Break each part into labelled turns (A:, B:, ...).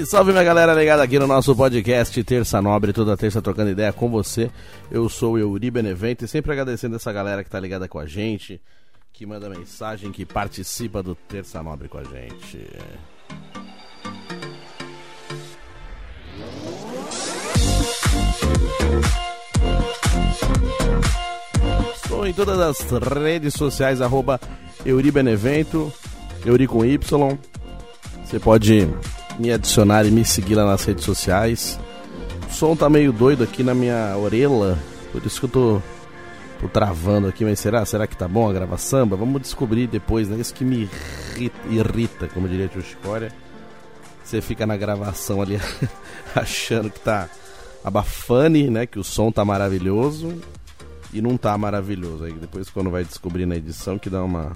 A: Salve, salve minha galera ligada aqui no nosso podcast Terça Nobre, toda terça trocando ideia com você. Eu sou o Euri Benevento e sempre agradecendo essa galera que tá ligada com a gente, que manda mensagem, que participa do Terça Nobre com a gente. Estou em todas as redes sociais, arroba Euri Benevento, Euri com Y. Você pode me adicionar e me seguir lá nas redes sociais. O som tá meio doido aqui na minha orelha, por isso que eu tô, tô travando aqui, mas será? Será que tá bom a gravação? Vamos descobrir depois, né? Isso que me irrita, irrita como diria o Chicória. Você fica na gravação ali achando que tá abafane, né? Que o som tá maravilhoso e não tá maravilhoso. Aí depois quando vai descobrir na edição que dá uma,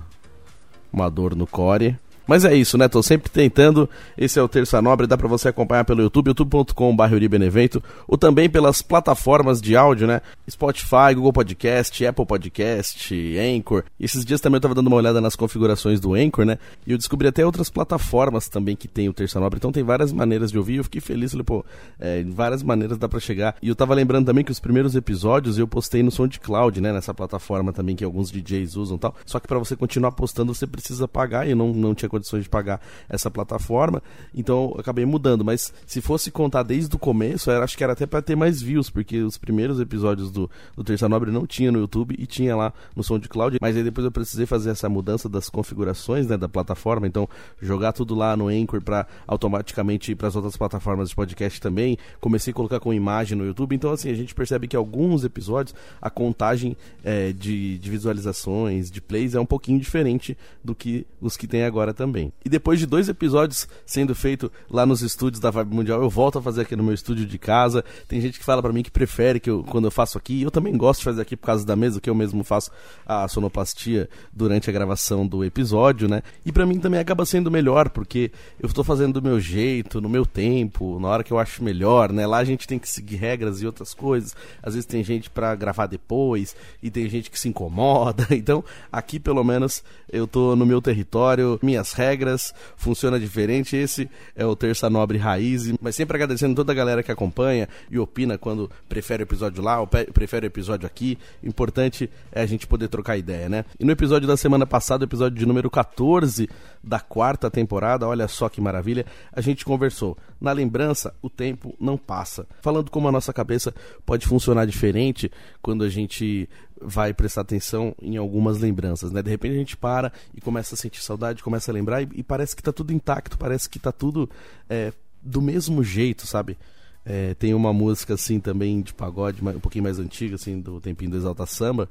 A: uma dor no core. Mas é isso, né? Tô sempre tentando. Esse é o Terça Nobre, dá para você acompanhar pelo YouTube, youtube.com.br Benevento, ou também pelas plataformas de áudio, né? Spotify, Google Podcast, Apple Podcast, Anchor. Esses dias também eu tava dando uma olhada nas configurações do Anchor, né? E eu descobri até outras plataformas também que tem o Terça Nobre. Então tem várias maneiras de ouvir. Eu fiquei feliz, falei, pô, é, várias maneiras dá para chegar. E eu tava lembrando também que os primeiros episódios eu postei no SoundCloud, né? Nessa plataforma também que alguns DJs usam e tal. Só que para você continuar postando, você precisa pagar e não, não tinha condições de pagar essa plataforma, então acabei mudando. Mas se fosse contar desde o começo, acho que era até para ter mais views, porque os primeiros episódios do, do Terça Nobre não tinha no YouTube e tinha lá no SoundCloud. Mas aí depois eu precisei fazer essa mudança das configurações né, da plataforma, então jogar tudo lá no Anchor para automaticamente ir para as outras plataformas de podcast também. Comecei a colocar com imagem no YouTube, então assim a gente percebe que alguns episódios a contagem é, de, de visualizações, de plays é um pouquinho diferente do que os que tem agora também. E depois de dois episódios sendo feito lá nos estúdios da Vibe Mundial, eu volto a fazer aqui no meu estúdio de casa. Tem gente que fala para mim que prefere que eu, quando eu faço aqui. Eu também gosto de fazer aqui por causa da mesa, que eu mesmo faço a sonoplastia durante a gravação do episódio, né? E para mim também acaba sendo melhor, porque eu estou fazendo do meu jeito, no meu tempo, na hora que eu acho melhor, né? Lá a gente tem que seguir regras e outras coisas. Às vezes tem gente para gravar depois e tem gente que se incomoda. Então, aqui pelo menos eu tô no meu território, minhas regras, funciona diferente. Esse é o Terça Nobre Raiz, mas sempre agradecendo toda a galera que acompanha e opina quando prefere o episódio lá ou prefere o episódio aqui. Importante é a gente poder trocar ideia, né? E no episódio da semana passada, o episódio de número 14 da quarta temporada, olha só que maravilha, a gente conversou. Na lembrança, o tempo não passa. Falando como a nossa cabeça pode funcionar diferente quando a gente vai prestar atenção em algumas lembranças, né? De repente a gente para e começa a sentir saudade, começa a lembrar e, e parece que tá tudo intacto, parece que tá tudo é, do mesmo jeito, sabe? É, tem uma música assim também de pagode, um pouquinho mais antiga, assim, do tempinho do Exalta Samba,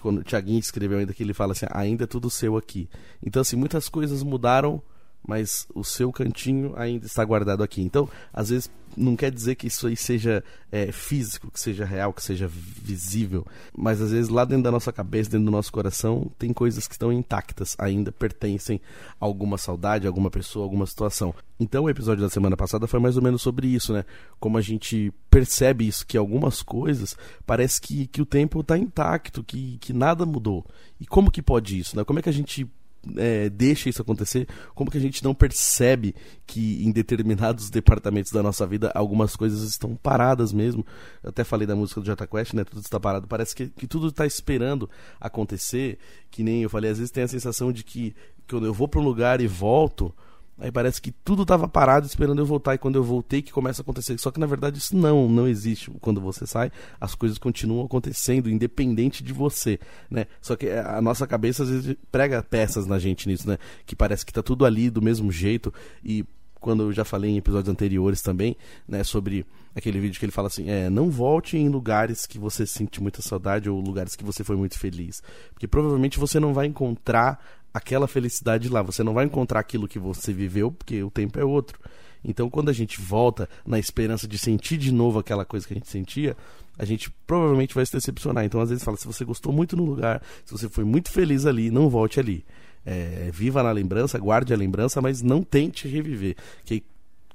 A: quando o Thiaguinho escreveu ainda que ele fala assim, ainda é tudo seu aqui. Então, assim, muitas coisas mudaram mas o seu cantinho ainda está guardado aqui. Então, às vezes, não quer dizer que isso aí seja é, físico, que seja real, que seja visível, mas às vezes lá dentro da nossa cabeça, dentro do nosso coração, tem coisas que estão intactas, ainda pertencem a alguma saudade, a alguma pessoa, a alguma situação. Então, o episódio da semana passada foi mais ou menos sobre isso, né? Como a gente percebe isso, que algumas coisas parece que, que o tempo está intacto, que, que nada mudou. E como que pode isso, né? Como é que a gente é, deixa isso acontecer, como que a gente não percebe que em determinados departamentos da nossa vida algumas coisas estão paradas mesmo. Eu até falei da música do Jota Quest, né? Tudo está parado. Parece que, que tudo está esperando acontecer. Que nem eu falei, às vezes tem a sensação de que quando eu vou para um lugar e volto, Aí parece que tudo estava parado esperando eu voltar e quando eu voltei que começa a acontecer. Só que na verdade isso não, não existe. Quando você sai, as coisas continuam acontecendo independente de você, né? Só que a nossa cabeça às vezes prega peças na gente nisso, né? Que parece que tá tudo ali do mesmo jeito e quando eu já falei em episódios anteriores também, né, sobre aquele vídeo que ele fala assim, é, não volte em lugares que você sente muita saudade ou lugares que você foi muito feliz, porque provavelmente você não vai encontrar aquela felicidade lá. Você não vai encontrar aquilo que você viveu, porque o tempo é outro. Então, quando a gente volta na esperança de sentir de novo aquela coisa que a gente sentia, a gente provavelmente vai se decepcionar. Então, às vezes, fala: se você gostou muito no lugar, se você foi muito feliz ali, não volte ali. É, viva na lembrança, guarde a lembrança, mas não tente reviver. Que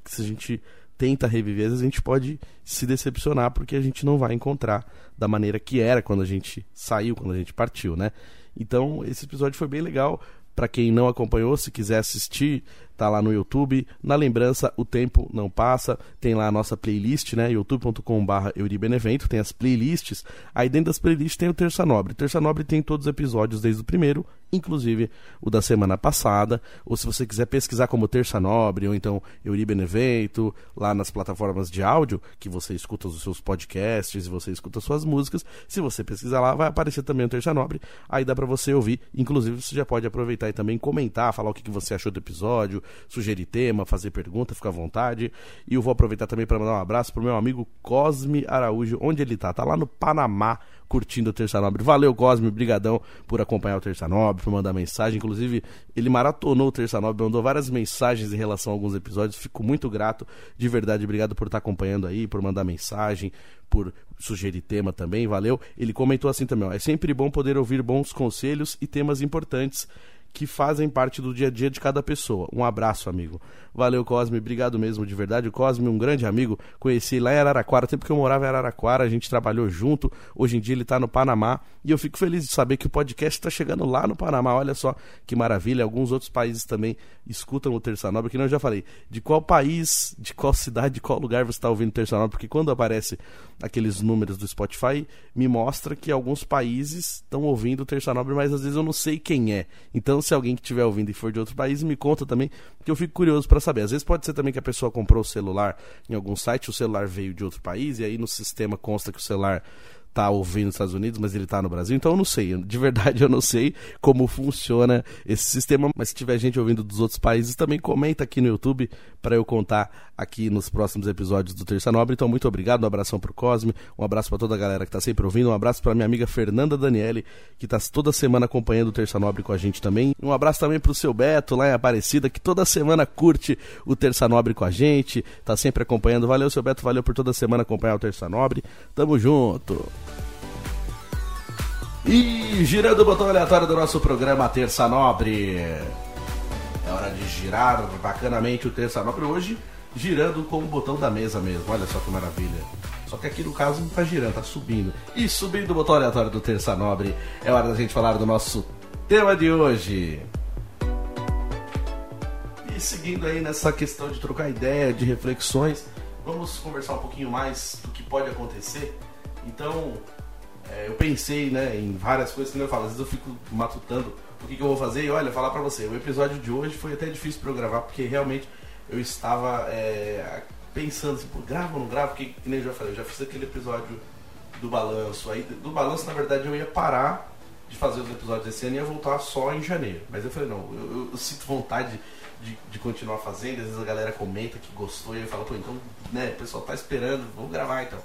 A: se a gente tenta reviver, às vezes a gente pode se decepcionar porque a gente não vai encontrar da maneira que era quando a gente saiu, quando a gente partiu, né? Então, esse episódio foi bem legal. Para quem não acompanhou, se quiser assistir, tá lá no YouTube. Na lembrança, o tempo não passa. Tem lá a nossa playlist, né? youtube.com/barra Euribenevento. Tem as playlists. Aí dentro das playlists tem o Terça Nobre. Terça Nobre tem todos os episódios desde o primeiro, inclusive o da semana passada. Ou se você quiser pesquisar como Terça Nobre ou então Euribenevento, lá nas plataformas de áudio que você escuta os seus podcasts você escuta as suas músicas. Se você pesquisar lá, vai aparecer também o Terça Nobre. Aí dá para você ouvir. Inclusive, você já pode aproveitar e também comentar, falar o que você achou do episódio, sugerir tema, fazer pergunta, fica à vontade. E eu vou aproveitar também para mandar um abraço pro meu amigo Cosme Araújo, onde ele tá? Tá lá no Panamá, curtindo o Terça Nobre. Valeu, Cosme, brigadão por acompanhar o Terça Nobre, por mandar mensagem. Inclusive, ele maratonou o Terça Nobre, mandou várias mensagens em relação a alguns episódios. Fico muito grato, de verdade. Obrigado por estar acompanhando aí, por mandar mensagem, por sugerir tema também, valeu. Ele comentou assim também, ó, é sempre bom poder ouvir bons conselhos e temas importantes que fazem parte do dia a dia de cada pessoa. Um abraço, amigo. Valeu, Cosme. Obrigado mesmo, de verdade. O Cosme, um grande amigo. Conheci lá em Araraquara, tempo que eu morava em Araraquara, a gente trabalhou junto. Hoje em dia ele está no Panamá. E eu fico feliz de saber que o podcast está chegando lá no Panamá. Olha só que maravilha. Alguns outros países também escutam o Terça Nobre, que não eu já falei. De qual país, de qual cidade, de qual lugar você está ouvindo o Terça Nobre? Porque quando aparece aqueles números do Spotify, me mostra que alguns países estão ouvindo o Terça Nobre, mas às vezes eu não sei quem é. Então, se alguém que estiver ouvindo e for de outro país, me conta também, porque eu fico curioso para saber. Às vezes pode ser também que a pessoa comprou o celular em algum site, o celular veio de outro país, e aí no sistema consta que o celular tá ouvindo nos Estados Unidos, mas ele tá no Brasil, então eu não sei. De verdade eu não sei como funciona esse sistema, mas se tiver gente ouvindo dos outros países, também comenta aqui no YouTube para eu contar aqui nos próximos episódios do Terça Nobre. Então muito obrigado, um abração pro Cosme, um abraço para toda a galera que tá sempre ouvindo, um abraço para minha amiga Fernanda Daniele, que tá toda semana acompanhando o Terça Nobre com a gente também. Um abraço também pro seu Beto lá em Aparecida, que toda semana curte o Terça Nobre com a gente, tá sempre acompanhando. Valeu, seu Beto, valeu por toda semana acompanhar o Terça Nobre. Tamo junto. E girando o botão aleatório do nosso programa Terça Nobre. É hora de girar bacanamente o Terça Nobre hoje, girando com o botão da mesa mesmo. Olha só que maravilha. Só que aqui no caso não tá girando, tá subindo. E subindo o botão aleatório do Terça Nobre, é hora da gente falar do nosso tema de hoje. E seguindo aí nessa questão de trocar ideia, de reflexões, vamos conversar um pouquinho mais do que pode acontecer. Então, é, eu pensei né, em várias coisas que eu falo, às vezes eu fico matutando o que, que eu vou fazer e olha, falar pra você, o episódio de hoje foi até difícil pra eu gravar, porque realmente eu estava é, pensando assim, pô, grava ou não grava, porque que nem eu já falei, eu já fiz aquele episódio do balanço, aí do balanço na verdade eu ia parar de fazer os episódios desse ano e ia voltar só em janeiro, mas eu falei, não, eu, eu, sinto vontade de, de, continuar fazendo, às vezes a galera comenta que gostou e eu falo, pô, então, né, o pessoal tá esperando, vamos gravar então.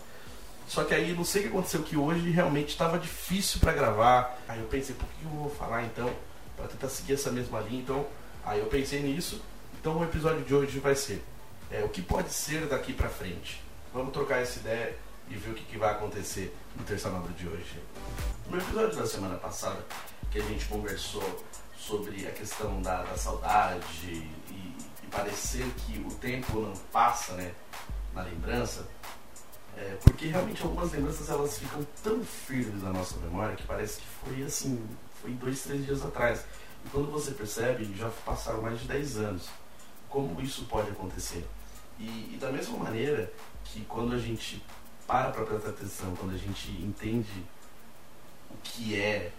A: Só que aí não sei o que aconteceu que hoje realmente estava difícil para gravar. Aí eu pensei, por que eu vou falar então? Para tentar seguir essa mesma linha. Então, aí eu pensei nisso. Então o episódio de hoje vai ser é, o que pode ser daqui para frente. Vamos trocar essa ideia e ver o que, que vai acontecer no terça nobre de hoje. No episódio da semana passada, que a gente conversou sobre a questão da, da saudade e, e parecer que o tempo não passa, né, na lembrança, é, porque realmente algumas lembranças elas ficam tão firmes na nossa memória que parece que foi assim, foi dois, três dias atrás. E quando você percebe, já passaram mais de 10 anos. Como isso pode acontecer? E, e da mesma maneira que quando a gente para para prestar atenção, quando a gente entende o que é,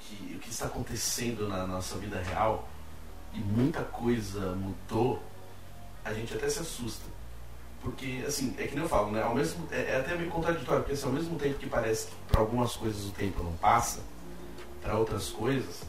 A: que, o que está acontecendo na nossa vida real, e muita coisa mudou, a gente até se assusta porque, assim, é que nem eu falo, né? Ao mesmo, é, é até meio contraditório, porque assim, ao mesmo tempo que parece que para algumas coisas o tempo não passa, para outras coisas,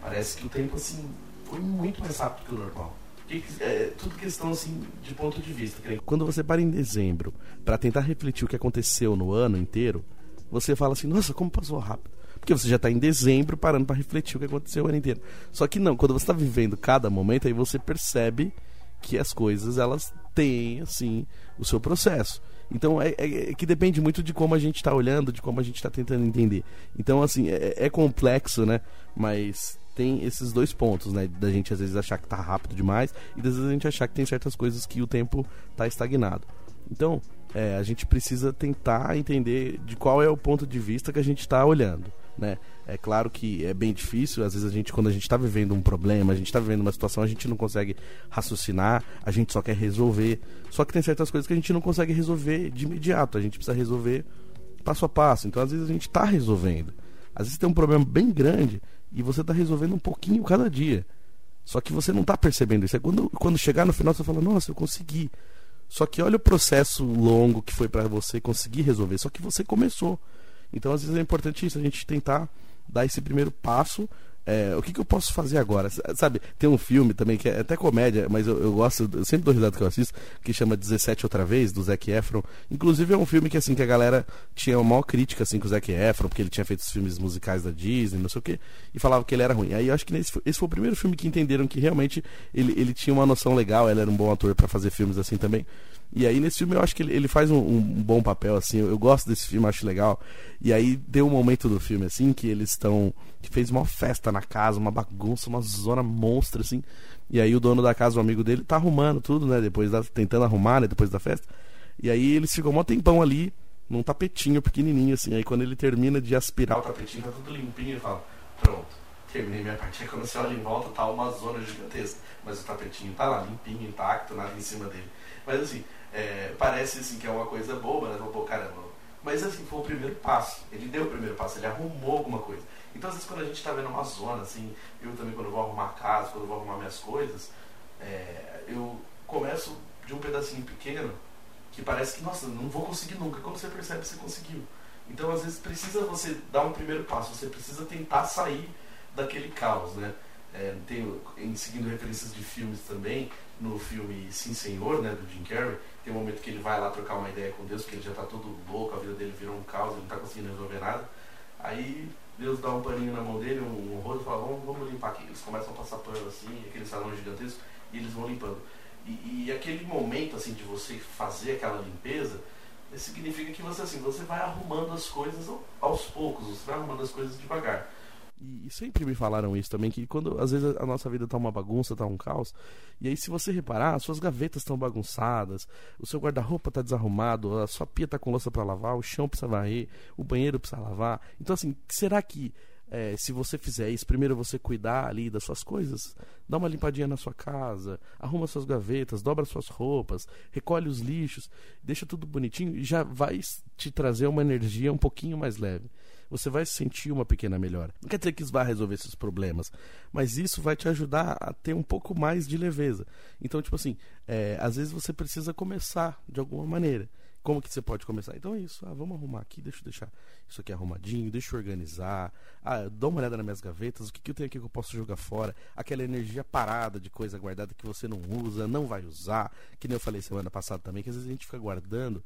A: parece que o tempo, assim, foi muito mais rápido que o normal. Porque, é tudo questão, assim, de ponto de vista.
B: Quando você para em dezembro para tentar refletir o que aconteceu no ano inteiro, você fala assim, nossa, como passou rápido. Porque você já está em dezembro parando para refletir o que aconteceu o ano inteiro. Só que não, quando você está vivendo cada momento, aí você percebe que as coisas elas têm assim o seu processo.
A: Então é, é, é, que depende muito de como a gente está olhando, de como a gente está tentando entender. Então, assim, é, é, complexo, né? Mas tem esses dois pontos, né? Da gente às vezes achar que tá rápido demais e às vezes a gente achar que tem certas coisas que o tempo tá estagnado. Então, é, a gente precisa tentar entender de qual é o ponto de vista que a gente está olhando. Né? É claro que é bem difícil, às vezes a gente, quando a gente está vivendo um problema, a gente está vivendo uma situação, a gente não consegue raciocinar, a gente só quer resolver. Só que tem certas coisas que a gente não consegue resolver de imediato, a gente precisa resolver passo a passo. Então, às vezes, a gente está resolvendo. Às vezes tem um problema bem grande e você está resolvendo um pouquinho cada dia. Só que você não está percebendo isso. É quando, quando chegar no final você fala, nossa, eu consegui. Só que olha o processo longo que foi para você conseguir resolver. Só que você começou. Então, às vezes é importante isso, a gente tentar dar esse primeiro passo é, o que, que, eu posso fazer agora? Sabe, tem um filme também que é até comédia, mas eu, eu gosto, eu sempre dou risada que eu assisto, que chama 17 Outra Vez, do Zac Efron. Inclusive é um filme que assim, que a galera tinha uma maior crítica assim, com o Zac Efron, porque ele tinha feito os filmes musicais da Disney, não sei o quê, e falava que ele era ruim. Aí eu acho que nesse, esse foi o primeiro filme que entenderam que realmente ele, ele tinha uma noção legal, ele era um bom ator para fazer filmes assim também. E aí nesse filme eu acho que ele, ele faz um, um, bom papel, assim, eu, eu, gosto desse filme, acho legal. E aí deu um momento do filme, assim, que eles estão. que fez uma festa na casa, uma bagunça, uma zona monstra, assim. E aí o dono da casa, o amigo dele, tá arrumando tudo, né? Depois da, tentando arrumar, né? Depois da festa. E aí eles ficam um tempão ali, num tapetinho pequenininho, assim. Aí quando ele termina de aspirar o tapetinho, tá tudo limpinho, ele fala: Pronto, terminei minha parte. Aí quando você olha em volta, tá uma zona gigantesca. Mas o tapetinho tá lá, limpinho, intacto, nada em cima dele. Mas assim, é, parece assim que é uma coisa boba, né? Pô, caramba. Mas assim, foi o primeiro passo. Ele deu o primeiro passo, ele arrumou alguma coisa. Então, às vezes, quando a gente está vendo uma zona, assim, eu também, quando vou arrumar casa, quando vou arrumar minhas coisas, é, eu começo de um pedacinho pequeno que parece que, nossa, não vou conseguir nunca. Quando você percebe, você conseguiu. Então, às vezes, precisa você dar um primeiro passo, você precisa tentar sair daquele caos, né? É, tem, em seguindo referências de filmes também, no filme Sim Senhor, né, do Jim Carrey, tem um momento que ele vai lá trocar uma ideia com Deus, porque ele já está todo louco, a vida dele virou um caos, ele não está conseguindo resolver nada. Aí Deus dá um paninho na mão dele, um, um rodo, e fala, vamos, vamos limpar aqui. Eles começam a passar pano assim, aquele salão gigantesco, e eles vão limpando. E, e aquele momento assim de você fazer aquela limpeza, significa que você assim, você vai arrumando as coisas aos poucos, você vai arrumando as coisas devagar. E, sempre me falaram isso também, que quando às vezes a nossa vida tá uma bagunça, tá um caos, e aí se você reparar, suas gavetas estão bagunçadas, o seu guarda-roupa tá desarrumado, a sua pia tá com louça para lavar, o chão precisa varrer, o banheiro precisa lavar. Então assim, será que é, se você fizer isso, primeiro você cuidar ali das suas coisas, dá uma limpadinha na sua casa, arruma suas gavetas, dobra suas roupas, recolhe os lixos, deixa tudo bonitinho e já vai te trazer uma energia um pouquinho mais leve você vai sentir uma pequena melhora. Não quer dizer que isso vai resolver esses problemas, mas isso vai te ajudar a ter um pouco mais de leveza. Então, tipo assim, é, às vezes você precisa começar de alguma maneira. Como que você pode começar? Então é isso. Ah, vamos arrumar aqui, deixa eu deixar isso aqui arrumadinho, deixa eu organizar. Ah, dá uma olhada nas minhas gavetas, o que, que eu tenho aqui que eu posso jogar fora? Aquela energia parada de coisa guardada que você não usa, não vai usar. Que nem eu falei semana passada também, que às vezes a gente fica guardando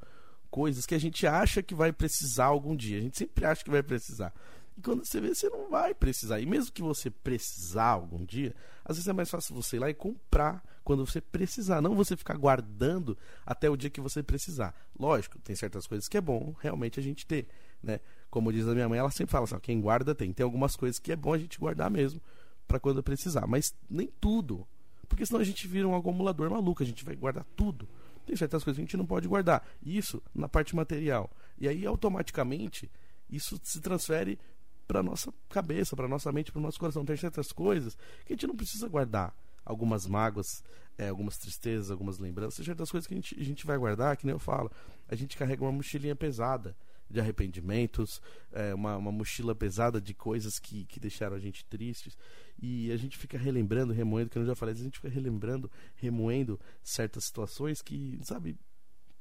A: coisas que a gente acha que vai precisar algum dia. A gente sempre acha que vai precisar. E quando você vê, você não vai precisar. E mesmo que você precisar algum dia, às vezes é mais fácil você ir lá e comprar quando você precisar. Não você ficar guardando até o dia que você precisar. Lógico, tem certas coisas que é bom realmente a gente ter. Né? Como diz a minha mãe, ela sempre fala assim: quem guarda tem. Tem algumas coisas que é bom a gente guardar mesmo para quando precisar. Mas nem tudo. Porque senão a gente vira um acumulador maluco, a gente vai guardar tudo. Tem certas coisas que a gente não pode guardar. Isso na parte material. E aí, automaticamente, isso se transfere para nossa cabeça, para nossa mente, para o nosso coração. Tem certas coisas que a gente não precisa guardar. Algumas mágoas, é, algumas tristezas, algumas lembranças, certas coisas que a gente, a gente vai guardar, que nem eu falo. A gente carrega uma mochilinha pesada de arrependimentos, é, uma, uma mochila pesada de coisas que, que deixaram a gente tristes. E a gente fica relembrando, remoendo, que eu já falei, a gente fica relembrando, remoendo certas situações que, sabe,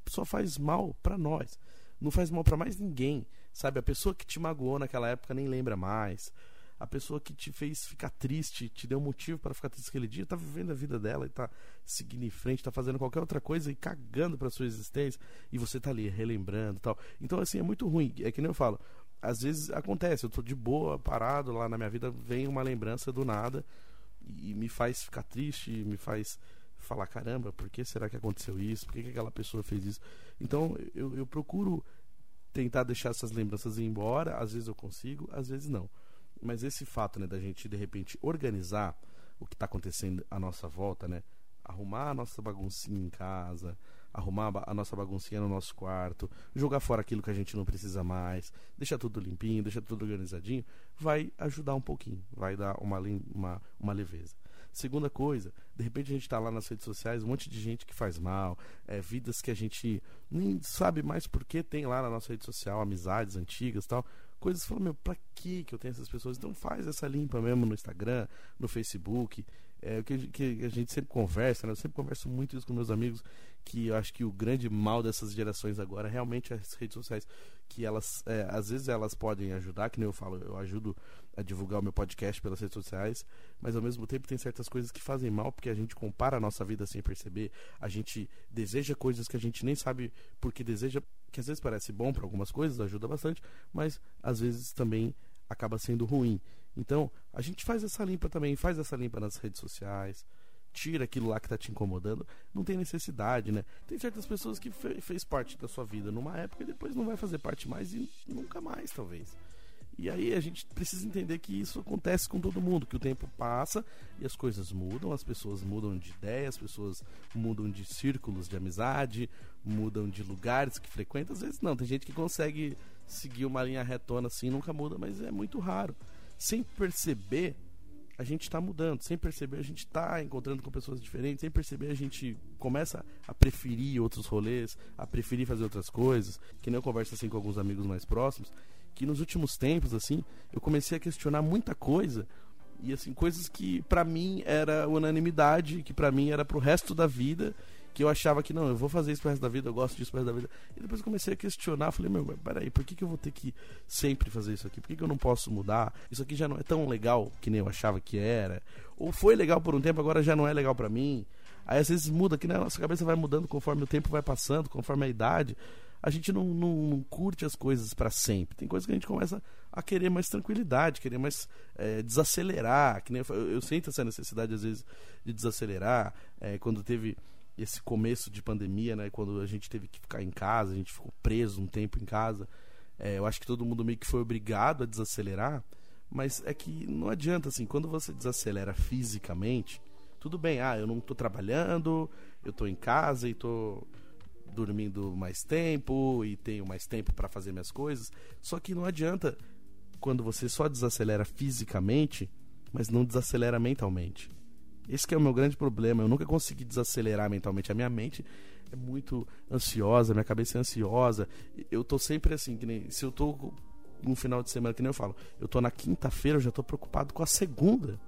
A: só faz mal para nós. Não faz mal para mais ninguém. Sabe, a pessoa que te magoou naquela época nem lembra mais a pessoa que te fez ficar triste, te deu motivo para ficar triste aquele dia, tá vivendo a vida dela e tá seguindo em frente, tá fazendo qualquer outra coisa e cagando para sua existência, e você tá ali relembrando, tal. Então assim, é muito ruim, é que nem eu falo. Às vezes acontece, eu tô de boa, parado lá na minha vida, vem uma lembrança do nada e me faz ficar triste, me faz falar, caramba, por que será que aconteceu isso? Por que, que aquela pessoa fez isso? Então eu, eu procuro tentar deixar essas lembranças ir embora, às vezes eu consigo, às vezes não. Mas esse fato, né, da gente de repente organizar o que está acontecendo à nossa volta, né? Arrumar a nossa baguncinha em casa, arrumar a nossa baguncinha no nosso quarto, jogar fora aquilo que a gente não precisa mais, deixar tudo limpinho, deixar tudo organizadinho, vai ajudar um pouquinho, vai dar uma, uma, uma leveza. Segunda coisa, de repente a gente está lá nas redes sociais, um monte de gente que faz mal, é, vidas que a gente nem sabe mais por que tem lá na nossa rede social, amizades antigas tal coisas que falam, meu, pra que eu tenho essas pessoas? Então faz essa limpa mesmo no Instagram, no Facebook, é o que, que, a gente sempre conversa, né? Eu sempre converso muito isso com meus amigos, que eu acho que o grande mal dessas gerações agora realmente as redes sociais, que elas, é, às vezes elas podem ajudar, que nem eu falo, eu ajudo a divulgar o meu podcast pelas redes sociais, mas ao mesmo tempo tem certas coisas que fazem mal, porque a gente compara a nossa vida sem perceber, a gente deseja coisas que a gente nem sabe porque deseja, que às vezes parece bom para algumas coisas, ajuda bastante, mas às vezes também acaba sendo ruim. Então, a gente faz essa limpa também, faz essa limpa nas redes sociais, tira aquilo lá que está te incomodando. Não tem necessidade, né? Tem certas pessoas que fe fez parte da sua vida numa época e depois não vai fazer parte mais e nunca mais, talvez. E aí a gente precisa entender que isso acontece com todo mundo, que o tempo passa e as coisas mudam, as pessoas mudam de ideia, as pessoas mudam de círculos de amizade, mudam de lugares que frequentam. Às vezes não, tem gente que consegue seguir uma linha retona assim, nunca muda, mas é muito raro sem perceber, a gente está mudando. Sem perceber, a gente está encontrando com pessoas diferentes. Sem perceber, a gente começa a preferir outros rolês, a preferir fazer outras coisas. Que nem eu converso assim com alguns amigos mais próximos. Que nos últimos tempos, assim, eu comecei a questionar muita coisa. E assim, coisas que para mim era unanimidade, que para mim era pro resto da vida que eu achava que não, eu vou fazer isso pro resto da vida, eu gosto disso pro resto da vida. E depois comecei a questionar, falei, meu, peraí, por que, que eu vou ter que sempre fazer isso aqui? Por que, que eu não posso mudar? Isso aqui já não é tão legal que nem eu achava que era. Ou foi legal por um tempo, agora já não é legal para mim. Aí às vezes muda, que né? a nossa cabeça vai mudando conforme o tempo vai passando, conforme a idade. A gente não, não, não curte as coisas para sempre. Tem coisas que a gente começa a querer mais tranquilidade, querer mais é, desacelerar. Que nem eu, eu, sinto essa necessidade às vezes de desacelerar. É, quando teve esse começo de pandemia, né, quando a gente teve que ficar em casa, a gente ficou preso um tempo em casa, é, eu acho que todo mundo meio que foi obrigado a desacelerar, mas é que não adianta assim, quando você desacelera fisicamente, tudo bem, ah, eu não estou trabalhando, eu estou em casa e estou dormindo mais tempo e tenho mais tempo para fazer minhas coisas, só que não adianta quando você só desacelera fisicamente, mas não desacelera mentalmente. Esse é o meu grande problema. Eu nunca consegui desacelerar mentalmente. A minha mente é muito ansiosa, minha cabeça é ansiosa. Eu tô sempre assim, que nem se eu tô no final de semana, que nem eu falo, eu tô na quinta-feira, eu já tô preocupado com a segunda.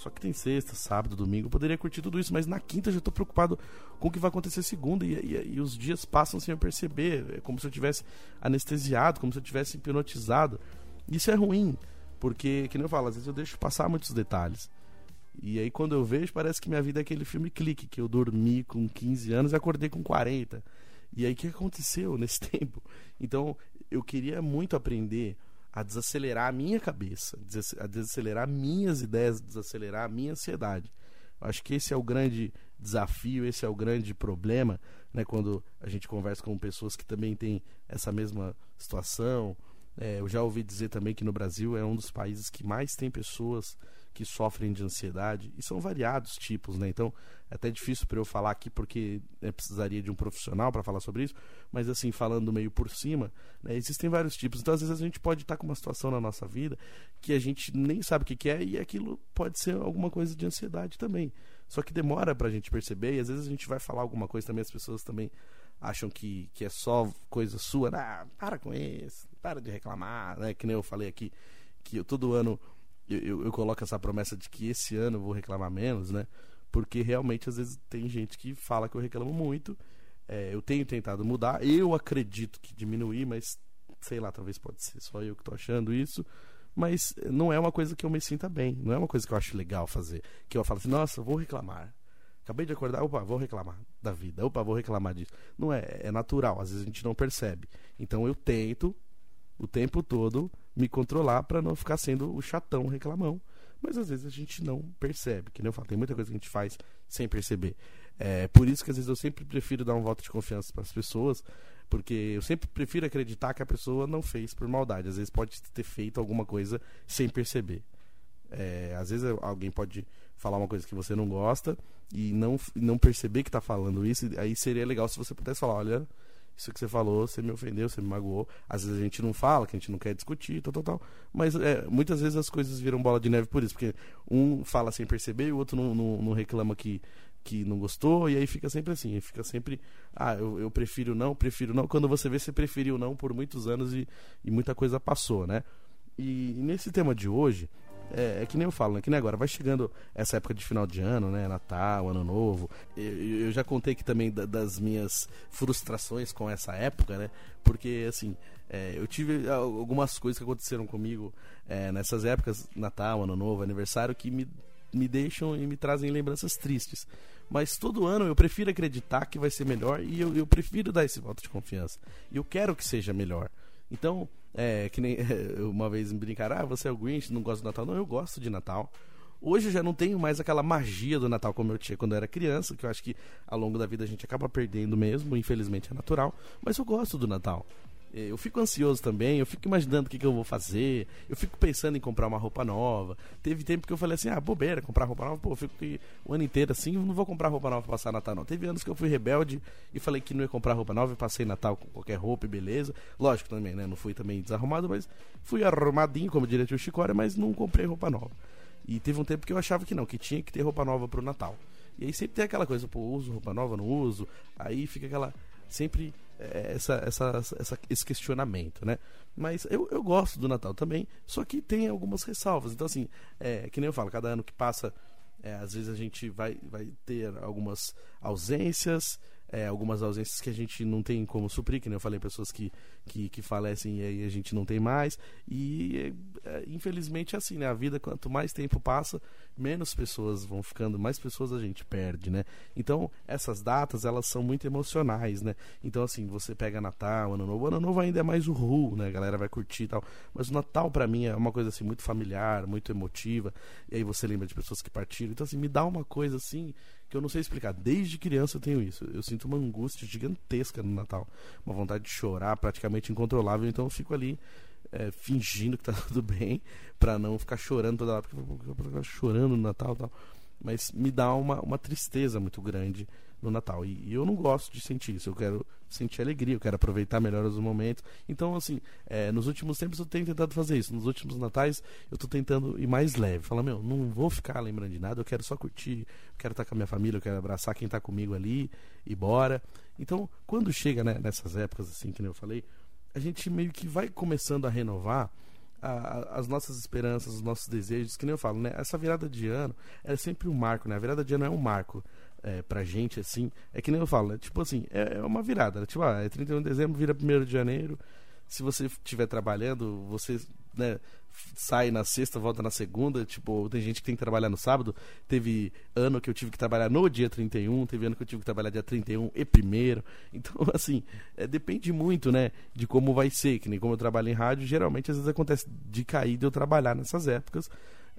A: Só que tem sexta, sábado, domingo, eu poderia curtir tudo isso, mas na quinta eu já tô preocupado com o que vai acontecer segunda e, e, e os dias passam sem eu perceber. É como se eu tivesse anestesiado, como se eu tivesse hipnotizado. Isso é ruim, porque, que nem eu falo, às vezes eu deixo passar muitos detalhes. E aí quando eu vejo, parece que minha vida é aquele filme clique, que eu dormi com 15 anos e acordei com 40. E aí o que aconteceu nesse tempo? Então, eu queria muito aprender a desacelerar a minha cabeça, a desacelerar minhas ideias, desacelerar a minha ansiedade. Eu acho que esse é o grande desafio, esse é o grande problema, né, quando a gente conversa com pessoas que também têm essa mesma situação. É, eu já ouvi dizer também que no Brasil é um dos países que mais tem pessoas que sofrem de ansiedade, e são variados tipos, né? Então, é até difícil para eu falar aqui porque né, precisaria de um profissional para falar sobre isso, mas assim, falando meio por cima, né, existem vários tipos. Então, às vezes a gente pode estar tá com uma situação na nossa vida que a gente nem sabe o que, que é e aquilo pode ser alguma coisa de ansiedade também. Só que demora para a gente perceber e às vezes a gente vai falar alguma coisa também, as pessoas também acham que, que é só coisa sua, ah, para com isso, para de reclamar, né? Que nem eu falei aqui, que eu, todo ano eu, eu, eu, coloco essa promessa de que esse ano eu vou reclamar menos, né? Porque realmente às vezes tem gente que fala que eu reclamo muito. É, eu tenho tentado mudar, eu acredito que diminuir, mas sei lá, talvez pode ser só eu que tô achando isso. Mas não é uma coisa que eu me sinta bem, não é uma coisa que eu acho legal fazer. Que eu falo assim, nossa, vou reclamar. Acabei de acordar, opa, vou reclamar da vida, opa, vou reclamar disso. Não é, é natural, às vezes a gente não percebe. Então eu tento o tempo todo me controlar para não ficar sendo o chatão reclamão, mas às vezes a gente não percebe. Que nem eu falo, tem muita coisa que a gente faz sem perceber. É por isso que às vezes eu sempre prefiro dar um voto de confiança para as pessoas, porque eu sempre prefiro acreditar que a pessoa não fez por maldade. Às vezes pode ter feito alguma coisa sem perceber. É, às vezes alguém pode falar uma coisa que você não gosta e não, não perceber que está falando isso. Aí seria legal se você pudesse falar: olha, isso que você falou, você me ofendeu, você me magoou. Às vezes a gente não fala, que a gente não quer discutir, tal, tal, tal. Mas é, muitas vezes as coisas viram bola de neve por isso, porque um fala sem perceber e o outro não, não, não reclama que, que não gostou, e aí fica sempre assim, fica sempre, ah, eu, eu prefiro não, prefiro não. Quando você vê, você preferiu não por muitos anos e, e muita coisa passou, né? E, e nesse tema de hoje, é, é, que nem eu falo, né? Que nem agora, vai chegando essa época de final de ano, né? Natal, Ano Novo. Eu, eu já contei aqui também da, das minhas frustrações com essa época, né? Porque, assim, é, eu tive algumas coisas que aconteceram comigo é, nessas épocas, Natal, Ano Novo, aniversário, que me, me deixam e me trazem lembranças tristes. Mas todo ano eu prefiro acreditar que vai ser melhor e eu, eu prefiro dar esse voto de confiança. E eu quero que seja melhor. Então, é, que nem uma vez me brincaram, ah, você é o Grinch, não gosta do Natal. Não, eu gosto de Natal. Hoje eu já não tenho mais aquela magia do Natal como eu tinha quando eu era criança, que eu acho que ao longo da vida a gente acaba perdendo mesmo, infelizmente é natural, mas eu gosto do Natal. É, eu fico ansioso também, eu fico imaginando o que, que, eu vou fazer, eu fico pensando em comprar uma roupa nova. Teve tempo que eu falei assim, ah, bobeira, comprar roupa nova, pô, eu fico o ano inteiro assim, não vou comprar roupa nova pra passar Natal não. Teve anos que eu fui rebelde e falei que não ia comprar roupa nova e passei Natal com qualquer roupa e beleza. Lógico também, né, não fui também desarrumado, mas fui arrumadinho, como diretor Chicória, mas não comprei roupa nova. E teve um tempo que eu achava que não, que tinha que ter roupa nova pro Natal. E aí sempre tem aquela coisa, pô, uso roupa nova, não uso. Aí fica aquela sempre essa, essa, essa, esse questionamento, né? Mas eu, eu gosto do Natal também, só que tem algumas ressalvas. Então, assim, é, que nem eu falo, cada ano que passa, é, às vezes a gente vai, vai ter algumas ausências, é, algumas ausências que a gente não tem como suprir, que nem eu falei, pessoas que, que, que falecem e aí a gente não tem mais. E é, infelizmente é assim, né? A vida, quanto mais tempo passa, menos pessoas vão ficando, mais pessoas a gente perde, né? Então, essas datas, elas são muito emocionais, né? Então, assim, você pega Natal, Ano Novo, Ano Novo ainda é mais o ru, né? A galera vai curtir e tal. Mas o Natal, para mim, é uma coisa, assim, muito familiar, muito emotiva. E aí você lembra de pessoas que partiram. Então, assim, me dá uma coisa, assim, que eu não sei explicar. Desde criança eu tenho isso. Eu sinto uma angústia gigantesca no Natal. Uma vontade de chorar praticamente incontrolável. Então eu fico ali é, fingindo que tá tudo bem para não ficar chorando toda hora. Porque eu vou ficar chorando no Natal e tal. Mas me dá uma, uma tristeza muito grande no Natal. E, eu não gosto de sentir isso. Eu quero sentir alegria, eu quero aproveitar melhor os momentos. Então, assim, é, nos últimos tempos eu tenho tentado fazer isso. Nos últimos natais eu tô tentando ir mais leve. Falar, meu, não vou ficar lembrando de nada, eu quero só curtir, eu quero estar com a minha família, eu quero abraçar quem está comigo ali e bora. Então, quando chega né, nessas épocas, assim, que eu falei, a gente meio que vai começando a renovar. As nossas esperanças, os nossos desejos, que nem eu falo, né? Essa virada de ano é sempre um marco, né? A virada de ano é um marco é, pra gente, assim, é que nem eu falo, né? tipo assim, é, é uma virada, né? tipo, ah, é 31 de dezembro, vira 1 de janeiro, se você estiver trabalhando, você né, sai na sexta, volta na segunda, tipo, tem gente que tem que trabalhar no sábado, teve ano que eu tive que trabalhar no dia 31, teve ano que eu tive que trabalhar dia 31 e primeiro, então, assim, é, depende muito, né, de como vai ser, que nem como eu trabalho em rádio, geralmente às vezes acontece de cair de eu trabalhar nessas épocas,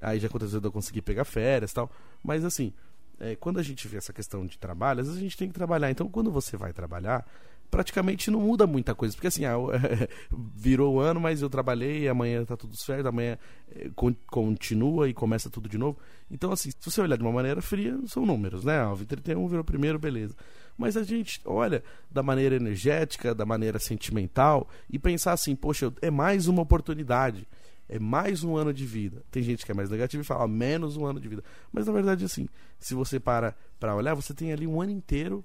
A: aí já aconteceu de eu conseguir pegar férias tal, mas assim, é, quando a gente vê essa questão de trabalho, às vezes a gente tem que trabalhar. Então, quando você vai trabalhar, praticamente não muda muita coisa. Porque assim, ah, virou o ano, mas eu trabalhei, amanhã tá tudo certo, amanhã é, continua e começa tudo de novo. Então, assim, se você olhar de uma maneira fria, são números, né? Ah, o 31 virou primeiro, beleza. Mas a gente olha da maneira energética, da maneira sentimental e pensar assim, poxa, é mais uma oportunidade é mais um ano de vida. Tem gente que é mais negativa e fala, menos um ano de vida. Mas na verdade, assim, se você para para olhar, você tem ali um ano inteiro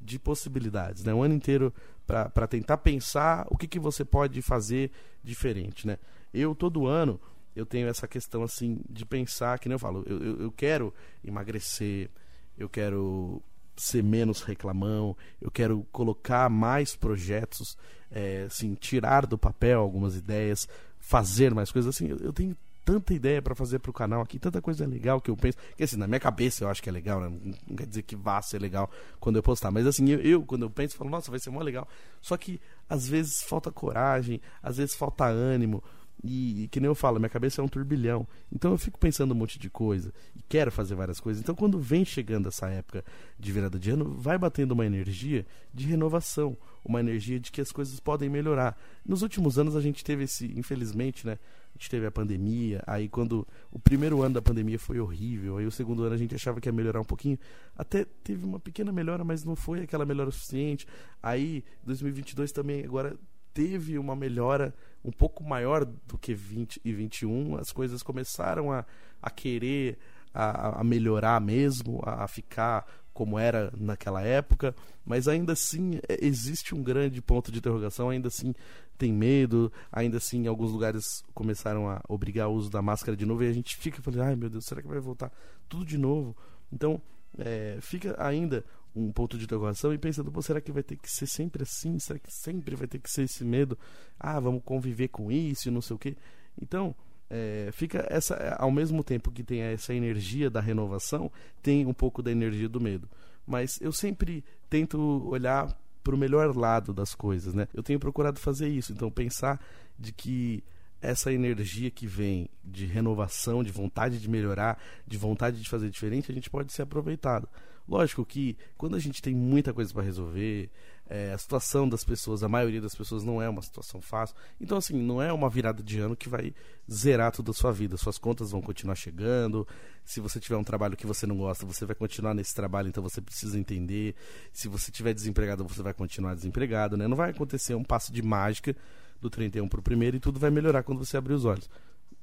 A: de possibilidades, né? Um ano inteiro para tentar pensar o que, que você pode fazer diferente, né? Eu, todo ano, eu tenho essa questão, assim, de pensar, que nem eu falo, eu, eu, eu quero emagrecer, eu quero ser menos reclamão, eu quero colocar mais projetos, é, assim, tirar do papel algumas ideias, fazer mais coisas assim. Eu, tenho tanta ideia para fazer pro canal aqui, tanta coisa legal que eu penso. Que assim, na minha cabeça eu acho que é legal, né? Não quer dizer que vá ser legal quando eu postar. Mas assim, eu, eu quando eu penso, falo, nossa, vai ser mó legal. Só que às vezes falta coragem, às vezes falta ânimo. E, que nem eu falo, minha cabeça é um turbilhão. Então eu fico pensando um monte de coisa e quero fazer várias coisas. Então quando vem chegando essa época de virada de ano, vai batendo uma energia de renovação, uma energia de que as coisas podem melhorar. Nos últimos anos a gente teve esse, infelizmente, né? A gente teve a pandemia, aí quando o primeiro ano da pandemia foi horrível, aí o segundo ano a gente achava que ia melhorar um pouquinho, até teve uma pequena melhora, mas não foi aquela melhora suficiente. Aí 2022 também agora teve uma melhora um pouco maior do que 20 e 21, as coisas começaram a, a querer a, a melhorar mesmo, a, a ficar como era naquela época, mas ainda assim é, existe um grande ponto de interrogação, ainda assim tem medo, ainda assim alguns lugares começaram a obrigar o uso da máscara de novo e a gente fica falando, ai meu Deus, será que vai voltar tudo de novo? Então é, fica ainda um ponto de interrogação e pensando, Pô, será que vai ter que ser sempre assim? Será que sempre vai ter que ser esse medo? Ah, vamos conviver com isso e não sei o quê. Então, é, fica essa ao mesmo tempo que tem essa energia da renovação, tem um pouco da energia do medo. Mas eu sempre tento olhar para o melhor lado das coisas, né? Eu tenho procurado fazer isso, então pensar de que essa energia que vem de renovação, de vontade de melhorar, de vontade de fazer diferente, a gente pode ser aproveitado. Lógico que quando a gente tem muita coisa para resolver, é, a situação das pessoas, a maioria das pessoas não é uma situação fácil. Então, assim, não é uma virada de ano que vai zerar toda a sua vida. Suas contas vão continuar chegando. Se você tiver um trabalho que você não gosta, você vai continuar nesse trabalho, então você precisa entender. Se você tiver desempregado, você vai continuar desempregado, né? Não vai acontecer um passo de mágica do 31 para o primeiro e tudo vai melhorar quando você abrir os olhos.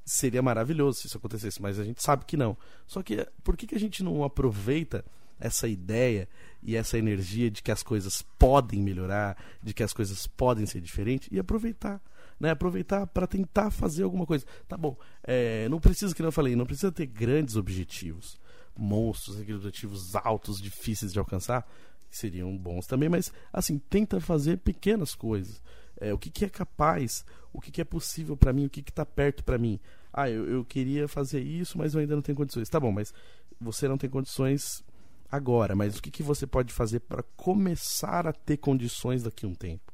A: Seria maravilhoso se isso acontecesse, mas a gente sabe que não. Só que por que, que a gente não aproveita essa ideia e essa energia de que as coisas podem melhorar, de que as coisas podem ser diferentes e aproveitar. Né, aproveitar para tentar fazer alguma coisa. Tá bom, é, não precisa, que eu falei, não precisa ter grandes objetivos, monstros, aqueles objetivos altos, difíceis de alcançar, que seriam bons também, mas assim, tenta fazer pequenas coisas. É, o que, que, é capaz, o que, que é possível para mim, o que está perto para mim. Ah, eu, eu queria fazer isso, mas eu ainda não tenho condições. Tá bom, mas você não tem condições agora, mas o que, que você pode fazer para começar a ter condições daqui a um tempo?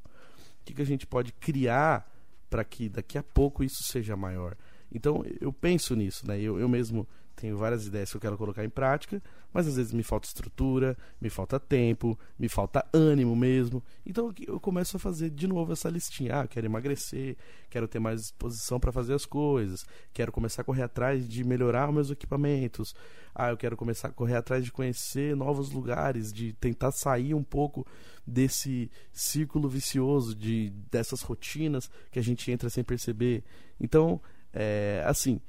A: O que, que a gente pode criar para que daqui a pouco isso seja maior? Então eu penso nisso, né? Eu, eu mesmo tenho várias ideias que eu quero colocar em prática, mas às vezes me falta estrutura, me falta tempo, me falta ânimo mesmo. Então eu começo a fazer de novo essa listinha. Ah, quero emagrecer, quero ter mais disposição para fazer as coisas, quero começar a correr atrás de melhorar meus equipamentos. Ah, eu quero começar a correr atrás de conhecer novos lugares, de tentar sair um pouco desse círculo vicioso de dessas rotinas que a gente entra sem perceber. Então, é, assim,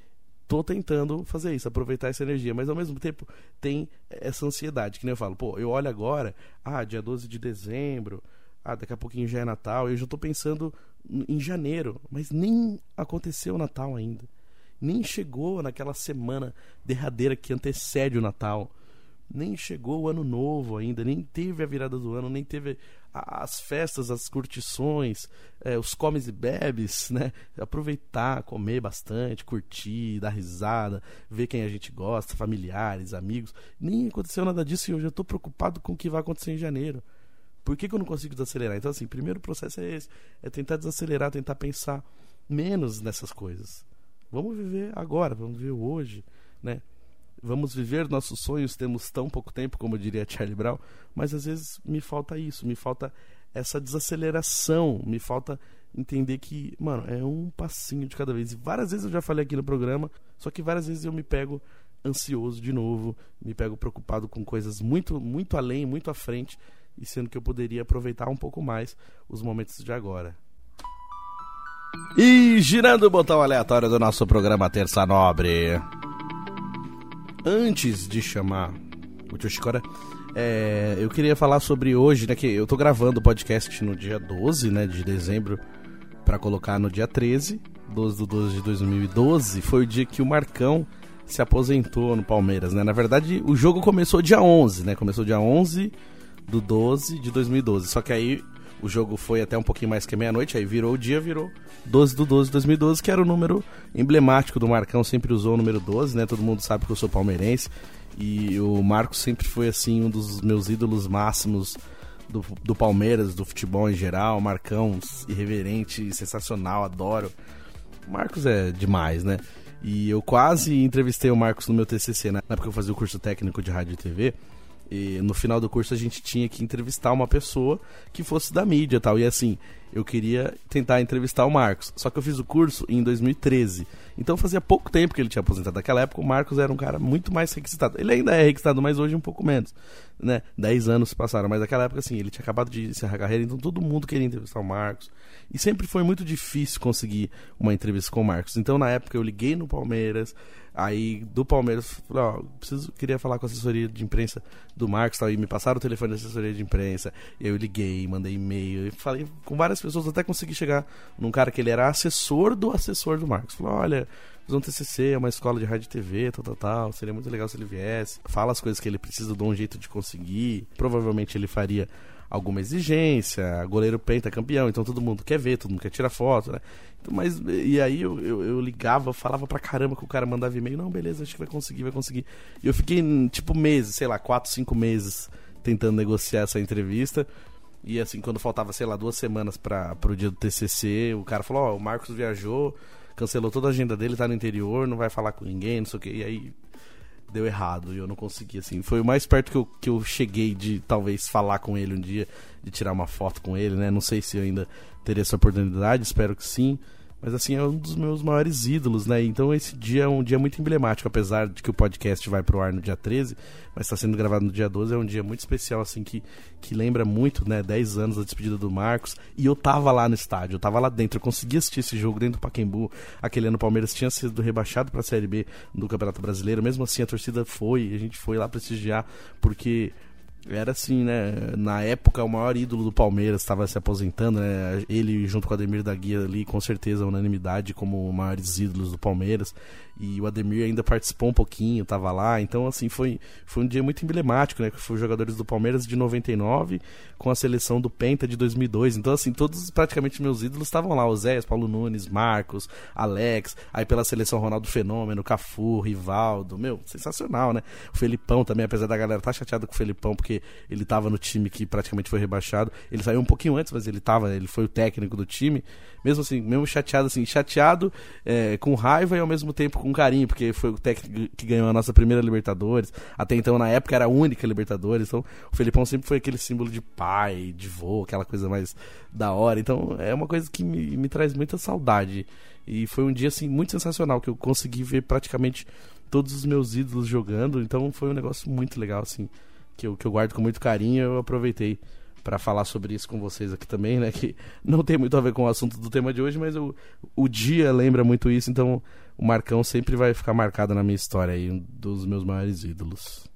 A: tô tentando fazer isso, aproveitar essa energia, mas ao mesmo tempo tem essa ansiedade, que nem eu falo, pô, eu olho agora, ah, dia 12 de dezembro, ah, daqui a pouquinho já é Natal, eu já tô pensando em janeiro, mas nem aconteceu o Natal ainda. Nem chegou naquela semana derradeira que antecede o Natal nem chegou o ano novo ainda, nem teve a virada do ano, nem teve as festas, as curtições, é, os comes e bebes, né? Aproveitar, comer bastante, curtir, dar risada, ver quem a gente gosta, familiares, amigos. Nem aconteceu nada disso e eu já estou preocupado com o que vai acontecer em janeiro. Por que, que eu não consigo desacelerar? Então, assim, primeiro processo é esse: é tentar desacelerar, tentar pensar menos nessas coisas. Vamos viver agora, vamos viver hoje, né? Vamos viver nossos sonhos, temos tão pouco tempo, como diria Charlie Brown, mas às vezes me falta isso, me falta essa desaceleração, me falta entender que, mano, é um passinho de cada vez. E várias vezes eu já falei aqui no programa, só que várias vezes eu me pego ansioso de novo, me pego preocupado com coisas muito, muito além, muito à frente, e sendo que eu poderia aproveitar um pouco mais os momentos de agora. E girando o botão aleatório do nosso programa Terça Nobre antes de chamar o Tio Chicora, é, eu queria falar sobre hoje, né? Que eu tô gravando o podcast no dia 12 né, de dezembro para colocar no dia 13, 12 de 12 de 2012. Foi o dia que o Marcão se aposentou no Palmeiras, né? Na verdade, o jogo começou dia 11, né? Começou dia 11 do 12 de 2012. Só que aí o jogo foi até um pouquinho mais que meia-noite, aí virou o dia, virou 12 do 12 de 2012, que era o número emblemático do Marcão, sempre usou o número 12, né? Todo mundo sabe que eu sou palmeirense. E o Marcos sempre foi, assim, um dos meus ídolos máximos do, do Palmeiras, do futebol em geral. Marcão, irreverente, sensacional, adoro. O Marcos é demais, né? E eu quase entrevistei o Marcos no meu TCC, né? na época eu fazia o curso técnico de rádio e TV. E no final do curso a gente tinha que entrevistar uma pessoa que fosse da mídia e tal. E assim, eu queria tentar entrevistar o Marcos. Só que eu fiz o curso em 2013. Então fazia pouco tempo que ele tinha aposentado. Naquela época o Marcos era um cara muito mais requisitado. Ele ainda é requisitado, mas hoje um pouco menos. Né? Dez anos passaram, mas naquela época assim, ele tinha acabado de encerrar a carreira, então todo mundo queria entrevistar o Marcos. E sempre foi muito difícil conseguir uma entrevista com o Marcos. Então na época eu liguei no Palmeiras Aí do Palmeiras, ó, preciso, queria falar com a assessoria de imprensa do Marcos, tal, e me passaram o telefone da assessoria de imprensa. Eu liguei, mandei e-mail, falei com várias pessoas até consegui chegar num cara que ele era assessor do assessor do Marcos. Falou, olha, fazer um TCC, é uma escola de rádio e TV, tal, tal, tal. Seria muito legal se ele viesse. Fala as coisas que ele precisa, de um jeito de conseguir. Provavelmente ele faria alguma exigência. Goleiro penta campeão, então todo mundo quer ver, todo mundo quer tirar foto, né? Então, mas e aí eu, eu, eu, ligava, falava pra caramba que o cara mandava e-mail, não, beleza, acho que vai conseguir, vai conseguir. E eu fiquei tipo meses, sei lá, quatro, cinco meses tentando negociar essa entrevista. E assim, quando faltava, sei lá, duas semanas para pro dia do TCC, o cara falou: Ó, oh, o Marcos viajou, cancelou toda a agenda dele, tá no interior, não vai falar com ninguém, não sei o que. E aí deu errado e eu não consegui, assim. Foi o mais perto que eu, que eu cheguei de talvez falar com ele um dia, de tirar uma foto com ele, né? Não sei se eu ainda teria essa oportunidade, espero que sim. Mas assim, é um dos meus maiores ídolos, né? Então esse dia é um dia muito emblemático, apesar de que o podcast vai pro ar no dia 13, mas está sendo gravado no dia 12, é um dia muito especial, assim, que, que lembra muito, né? 10 anos da despedida do Marcos. E eu tava lá no estádio, eu tava lá dentro, eu consegui assistir esse jogo dentro do Paquembu. Aquele ano o Palmeiras tinha sido rebaixado pra Série B do Campeonato Brasileiro, mesmo assim a torcida foi, a gente foi lá prestigiar, porque era assim, né? Na época, o maior ídolo do Palmeiras estava se aposentando, né? Ele, junto com o Ademir da Guia ali, com certeza, unanimidade como maiores ídolos do Palmeiras. E o Ademir ainda participou um pouquinho, tava lá. Então, assim, foi, foi um dia muito emblemático, né? Que foi os jogadores do Palmeiras de 99 com a seleção do Penta de 2002. Então, assim, todos praticamente meus ídolos estavam lá. Zé, Paulo Nunes, Marcos, Alex. Aí pela seleção Ronaldo Fenômeno, Cafu, Rivaldo. Meu, sensacional, né? O Felipão também, apesar da galera estar tá chateada com o Felipão, porque ele tava no time que praticamente foi rebaixado. Ele saiu um pouquinho antes, mas ele tava, ele foi o técnico do time mesmo assim, mesmo chateado, assim, chateado, é, com raiva e ao mesmo tempo com carinho, porque foi o técnico que ganhou a nossa primeira Libertadores. Até então, na época, era a única Libertadores. Então, o Felipão sempre foi aquele símbolo de pai, de vô, aquela coisa mais da hora. Então, é uma coisa que me, me traz muita saudade. E foi um dia, assim, muito sensacional, que eu consegui ver praticamente todos os meus ídolos jogando. Então, foi um negócio muito legal, assim, que eu, que eu guardo com muito carinho. Eu aproveitei para falar sobre isso com vocês aqui também, né? Que não tem muito a ver com o assunto do tema de hoje, mas o, o dia lembra muito isso, então o Marcão sempre vai ficar marcado na minha história aí, um dos meus maiores ídolos.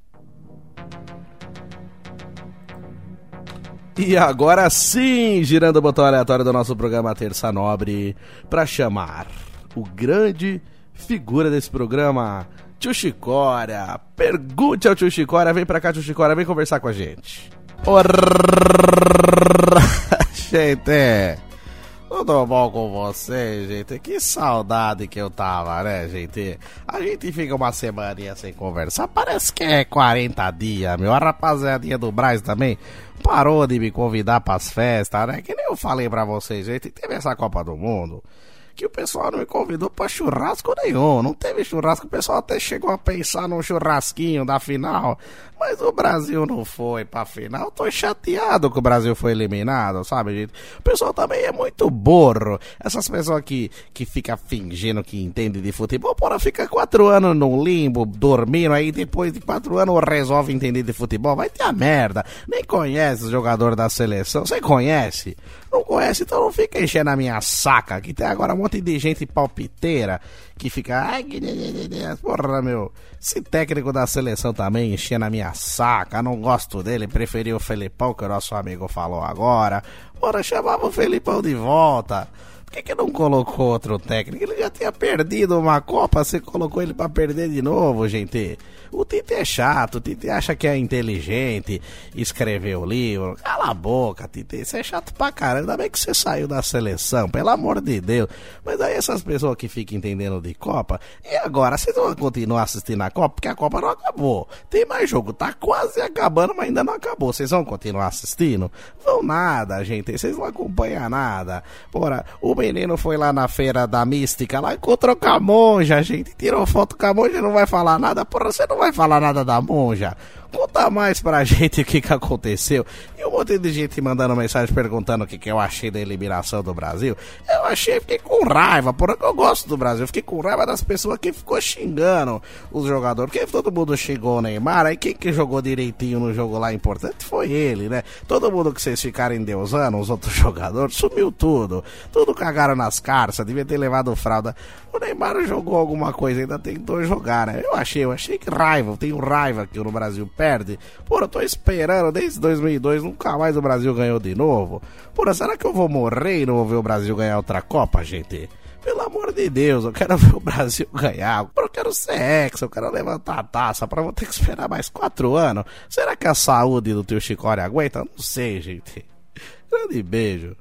A: E agora sim, girando o botão aleatório do nosso programa Terça Nobre, para chamar o grande figura desse programa, Tio Chicória. Pergunte ao Tio Chicória, vem pra cá, Tio Chicória, vem conversar com a gente. Gente, tudo bom com você, gente? Que saudade que eu tava, né, gente? A gente fica uma semaninha sem conversar, parece que é 40 dias, meu. A rapaziadinha do Braz também parou de me convidar pras festas, né? Que nem eu falei pra vocês, gente. Teve essa Copa do Mundo que o pessoal não me convidou pra churrasco nenhum. Não teve churrasco, o pessoal até chegou a pensar num churrasquinho da final. Mas o Brasil não foi pra final. Tô chateado que o Brasil foi eliminado, sabe, gente? O pessoal também é muito burro. Essas pessoas que, que ficam fingindo que entendem de futebol, porra, fica quatro anos no limbo, dormindo, aí depois de quatro anos resolve entender de futebol. Vai ter a merda. Nem conhece o jogador da seleção. Você conhece? Não conhece, então não fica enchendo a minha saca. Que tem agora um monte de gente palpiteira que fica. Ai, porra, meu. Esse técnico da seleção também enchendo a minha saca. Não gosto dele. Preferi o Felipão, que o nosso amigo falou agora. Bora, chamava o Felipão de volta. Por que, que não colocou outro técnico? Ele já tinha perdido uma Copa, você colocou ele para perder de novo, gente. O Tite é chato, o Tite acha que é inteligente, escreveu o livro. Cala a boca, Tite, você é chato pra caramba. Ainda bem que você saiu da seleção, pelo amor de Deus. Mas aí essas pessoas que ficam entendendo de Copa, e agora, vocês vão continuar assistindo a Copa? Porque a Copa não acabou. Tem mais jogo, tá quase acabando, mas ainda não acabou. Vocês vão continuar assistindo? Vão nada, gente, vocês não acompanham nada. Porra, o menino foi lá na feira da mística, lá encontrou com a monja, gente tirou foto com a monja, não vai falar nada. Porra, você não vai falar nada da monja. Conta mais pra gente o que, que aconteceu. E um monte de gente mandando mensagem perguntando o que, que eu achei da eliminação do Brasil. Eu achei, fiquei com raiva, porra, que eu gosto do Brasil. Fiquei com raiva das pessoas que ficou xingando os jogadores. Porque todo mundo xingou o Neymar, aí quem que jogou direitinho no jogo lá importante foi ele, né? Todo mundo que vocês ficarem deusando, os outros jogadores, sumiu tudo. Tudo cagaram nas carças, devia ter levado fralda. O Neymar jogou alguma coisa, ainda tentou jogar, né? Eu achei, eu achei que raiva, eu tenho raiva que no Brasil perde. Porra, eu tô esperando desde 2002, nunca mais o Brasil ganhou de novo. Porra, será que eu vou morrer e não vou ver o Brasil ganhar outra Copa, gente? Pelo amor de Deus, eu quero ver o Brasil ganhar. Eu quero ser ex, eu quero levantar a taça pra vou ter que esperar mais quatro anos. Será que a saúde do tio Chicória aguenta? Não sei, gente. Grande beijo.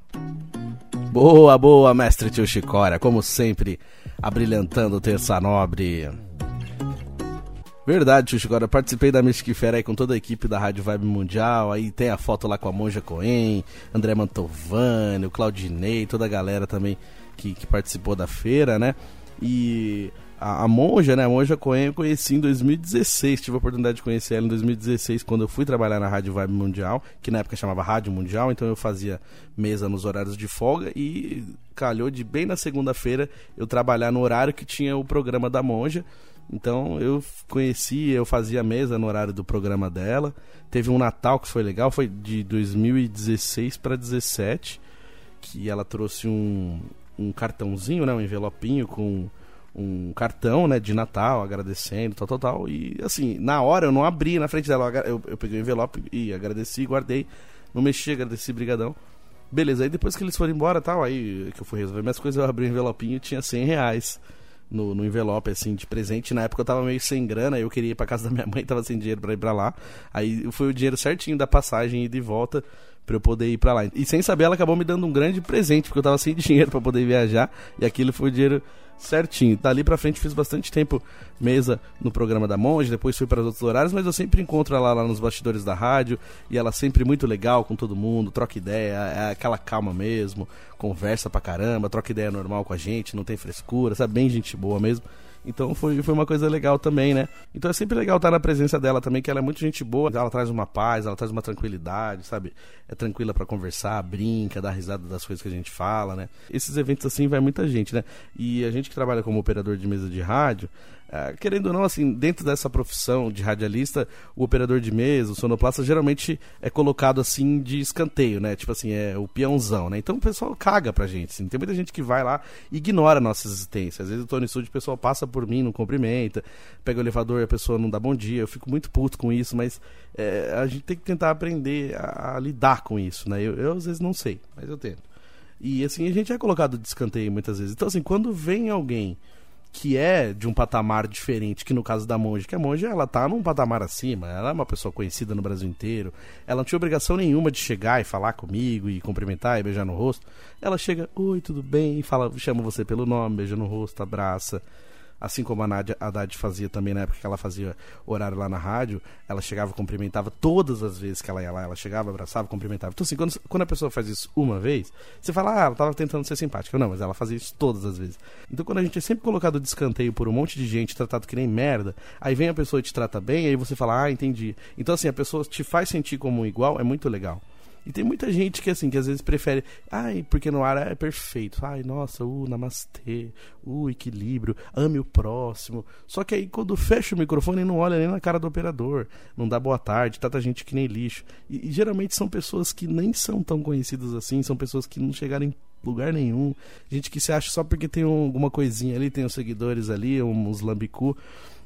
A: Boa, boa, mestre tio Chicória. Como sempre, abrilhantando Terça Nobre. Verdade, Xuxa, agora participei da Mystic Fair aí com toda a equipe da Rádio Vibe Mundial, aí tem a foto lá com a Monja Coen, André Mantovani, o Claudinei, toda a galera também que, que participou da feira, né? E a, Monja, né? A Monja Coen eu conheci em 2016, tive a oportunidade de conhecer ela em 2016 quando eu fui trabalhar na Rádio Vibe Mundial, que na época chamava Rádio Mundial, então eu fazia mesa nos horários de folga e calhou de bem na segunda-feira eu trabalhar no horário que tinha o programa da Monja. Então eu conheci, eu fazia mesa no horário do programa dela. Teve um Natal que foi legal, foi de 2016 para 17, que ela trouxe um, um cartãozinho, né, um envelopinho com um cartão, né, de Natal, agradecendo, tal, tal, tal. E assim, na hora eu não abri na frente dela, eu, eu peguei o envelope e agradeci, guardei, não mexi, agradeci, brigadão. Beleza, aí depois que eles foram embora tal, aí que eu fui resolver minhas coisas, eu abri o envelopinho e tinha 100 reais no, no envelope, assim, de presente. Na época eu tava meio sem grana, eu queria ir pra casa da minha mãe, tava sem dinheiro pra ir pra lá. Aí foi o dinheiro certinho da passagem e de volta para eu poder ir para lá. E sem saber, ela acabou me dando um grande presente, porque eu tava sem dinheiro para poder viajar, e aquilo foi o dinheiro certinho. Dali pra frente fiz bastante tempo mesa no programa da Monge, depois fui para os outros horários, mas eu sempre encontro ela lá nos bastidores da rádio e ela sempre muito legal com todo mundo, troca ideia, é aquela calma mesmo, conversa pra caramba, troca ideia normal com a gente, não tem frescura, sabe? Bem gente boa mesmo. Então foi, foi uma coisa legal também, né? Então é sempre legal estar na presença dela também, que ela é muito gente boa, ela traz uma paz, ela traz uma tranquilidade, sabe? É tranquila para conversar, brinca, dá risada das coisas que a gente fala, né? Esses eventos assim vai muita gente, né? E a gente que trabalha como operador de mesa de rádio, é, querendo ou não, assim, dentro dessa profissão de radialista, o operador de mesa, o sonoplasta, geralmente é colocado assim de escanteio, né? Tipo assim, é o peãozão, né? Então o pessoal caga pra gente. Assim. Tem muita gente que vai lá e ignora a nossa existência. Às vezes eu tô no estúdio, o pessoal passa por mim, não cumprimenta, pega o elevador e a pessoa não dá bom dia. Eu fico muito puto com isso, mas é, a gente tem que tentar aprender a, a lidar com isso, né? Eu, eu às vezes não sei, mas eu tento. E assim, a gente é colocado de escanteio muitas vezes. Então, assim, quando vem alguém que é de um patamar diferente, que no caso da Monge, que a Monge ela tá num patamar acima, ela é uma pessoa conhecida no Brasil inteiro, ela não tinha obrigação nenhuma de chegar e falar comigo e cumprimentar e beijar no rosto. Ela chega, oi, tudo bem, e fala, chama você pelo nome, beija no rosto, abraça. Assim como a Nádia Haddad fazia também na época que ela fazia horário lá na rádio, ela chegava, cumprimentava todas as vezes que ela ia lá, ela chegava, abraçava, cumprimentava. Então, assim, quando, quando a pessoa faz isso uma vez, você fala, ah, ela tava tentando ser simpática. Não, mas ela fazia isso todas as vezes. Então, quando a gente é sempre colocado de escanteio por um monte de gente, tratado que nem merda, aí vem a pessoa e te trata bem, aí você fala, ah, entendi. Então, assim, a pessoa te faz sentir como um igual, é muito legal. E tem muita gente que, assim, que às vezes prefere, ai, porque no ar é perfeito. Ai, nossa, uh, namastê, uh, equilíbrio, ame o próximo. Só que aí quando fecha o microfone não olha nem na cara do operador, não dá boa tarde, trata a gente que nem lixo. E, e geralmente são pessoas que nem são tão conhecidas assim, são pessoas que não chegaram em lugar nenhum. Gente que se acha só porque tem um, alguma coisinha ali, tem os seguidores ali, uns lambicu.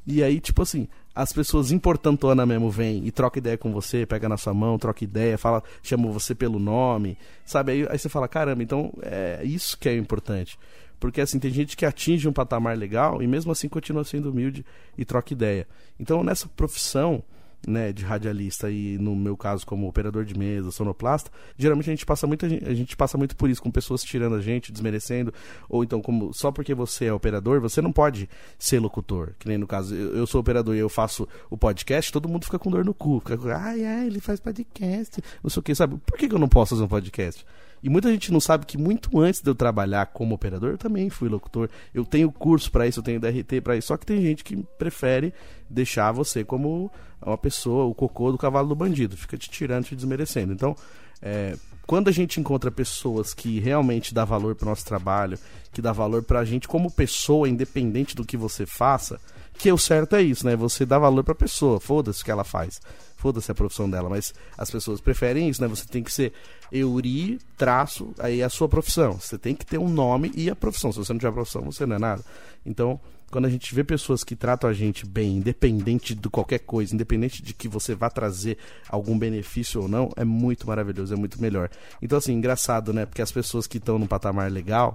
A: E aí, tipo assim, as pessoas importantona mesmo vêm e troca ideia com você, pega na sua mão, troca ideia, fala, chama você pelo nome, sabe? Aí, aí você fala, caramba, então é isso que é importante. Porque assim, tem gente que atinge um patamar legal e mesmo assim continua sendo humilde e troca ideia. Então, nessa profissão, né, de radialista e no meu caso como operador de mesa, sonoplasta, geralmente a gente passa muito a gente passa muito por isso com pessoas tirando a gente, desmerecendo, ou então como só porque você é operador, você não pode ser locutor. Que nem no caso, eu, eu sou operador e eu faço o podcast, todo mundo fica com dor no cu, fica ai, ai, ele faz podcast, não sei o que, sabe? Por que, que eu não posso fazer um podcast? E muita gente não sabe que muito antes de eu trabalhar como operador, eu também fui locutor. Eu tenho curso para isso, eu tenho DRT para isso. Só que tem gente que prefere deixar você como uma pessoa, o cocô do cavalo do bandido. Fica te tirando, te desmerecendo. Então, é, quando a gente encontra pessoas que realmente dá valor para nosso trabalho, que dá valor para a gente como pessoa, independente do que você faça, que o certo é isso, né? Você dá valor para a pessoa, foda-se o que ela faz foda-se a profissão dela, mas as pessoas preferem isso, né? Você tem que ser Euri, traço, aí é a sua profissão. Você tem que ter um nome e a profissão. Se você não tiver profissão, você não é nada. Então, quando a gente vê pessoas que tratam a gente bem, independente de qualquer coisa, independente de que você vá trazer algum benefício ou não, é muito maravilhoso, é muito melhor. Então, assim, engraçado, né? Porque as pessoas que estão num patamar legal,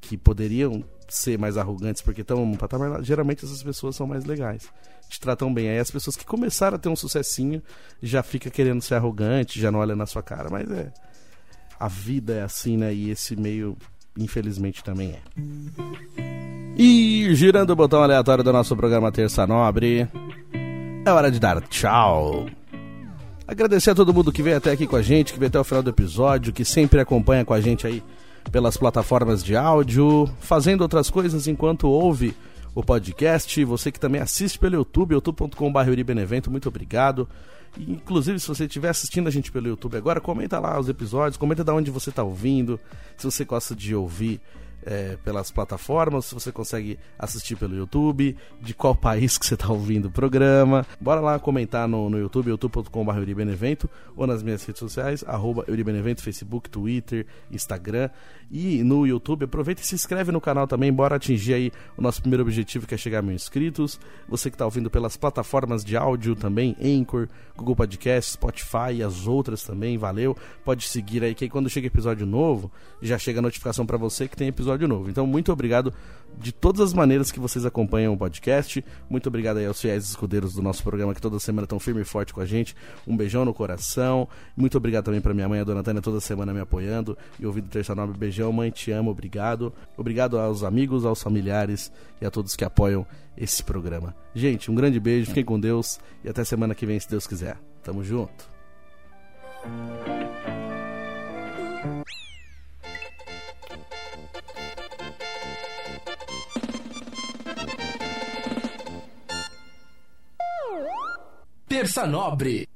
A: que poderiam ser mais arrogantes porque estão num patamar, geralmente essas pessoas são mais legais te tratam bem. Aí as pessoas que começaram a ter um sucessinho já fica querendo ser arrogante, já não olha na sua cara, mas é. A vida é assim, né? E esse meio, infelizmente, também é. E girando o botão aleatório do nosso programa Terça Nobre, é hora de dar tchau. Agradecer a todo mundo que veio até aqui com a gente, que veio até o final do episódio, que sempre acompanha com a gente aí pelas plataformas de áudio, fazendo outras coisas enquanto ouve o podcast, você que também assiste pelo YouTube, youtube.com.br Benevento, muito obrigado. E, inclusive, se você estiver assistindo a gente pelo YouTube agora, comenta lá os episódios, comenta de onde você está ouvindo, se você gosta de ouvir é, pelas plataformas, se você consegue assistir pelo YouTube, de qual país que você está ouvindo o programa. Bora lá comentar no, no YouTube, youtube.com.br Euribenevento, ou nas minhas redes sociais, arroba Euribenevento, Facebook, Twitter, Instagram. E no YouTube, aproveita e se inscreve no canal também, bora atingir aí o nosso primeiro objetivo, que é chegar a mil inscritos. Você que está ouvindo pelas plataformas de áudio também, Anchor, Google Podcast, Spotify e as outras também, valeu. Pode seguir aí, que aí quando chega episódio novo, já chega a notificação para você que tem episódio episódio novo. Então, muito obrigado de todas as maneiras que vocês acompanham o podcast. Muito obrigado aí aos fiéis escudeiros do nosso programa que toda semana estão firme e forte com a gente. Um beijão no coração. Muito obrigado também para minha mãe, a dona Tânia, toda semana me apoiando e ouvindo Terça Nobre. Beijão, mãe, te amo, obrigado. Obrigado aos amigos, aos familiares e a todos que apoiam esse programa. Gente, um grande beijo, fiquem com Deus e até semana que vem, se Deus quiser. Tamo junto.
C: Terça Nobre.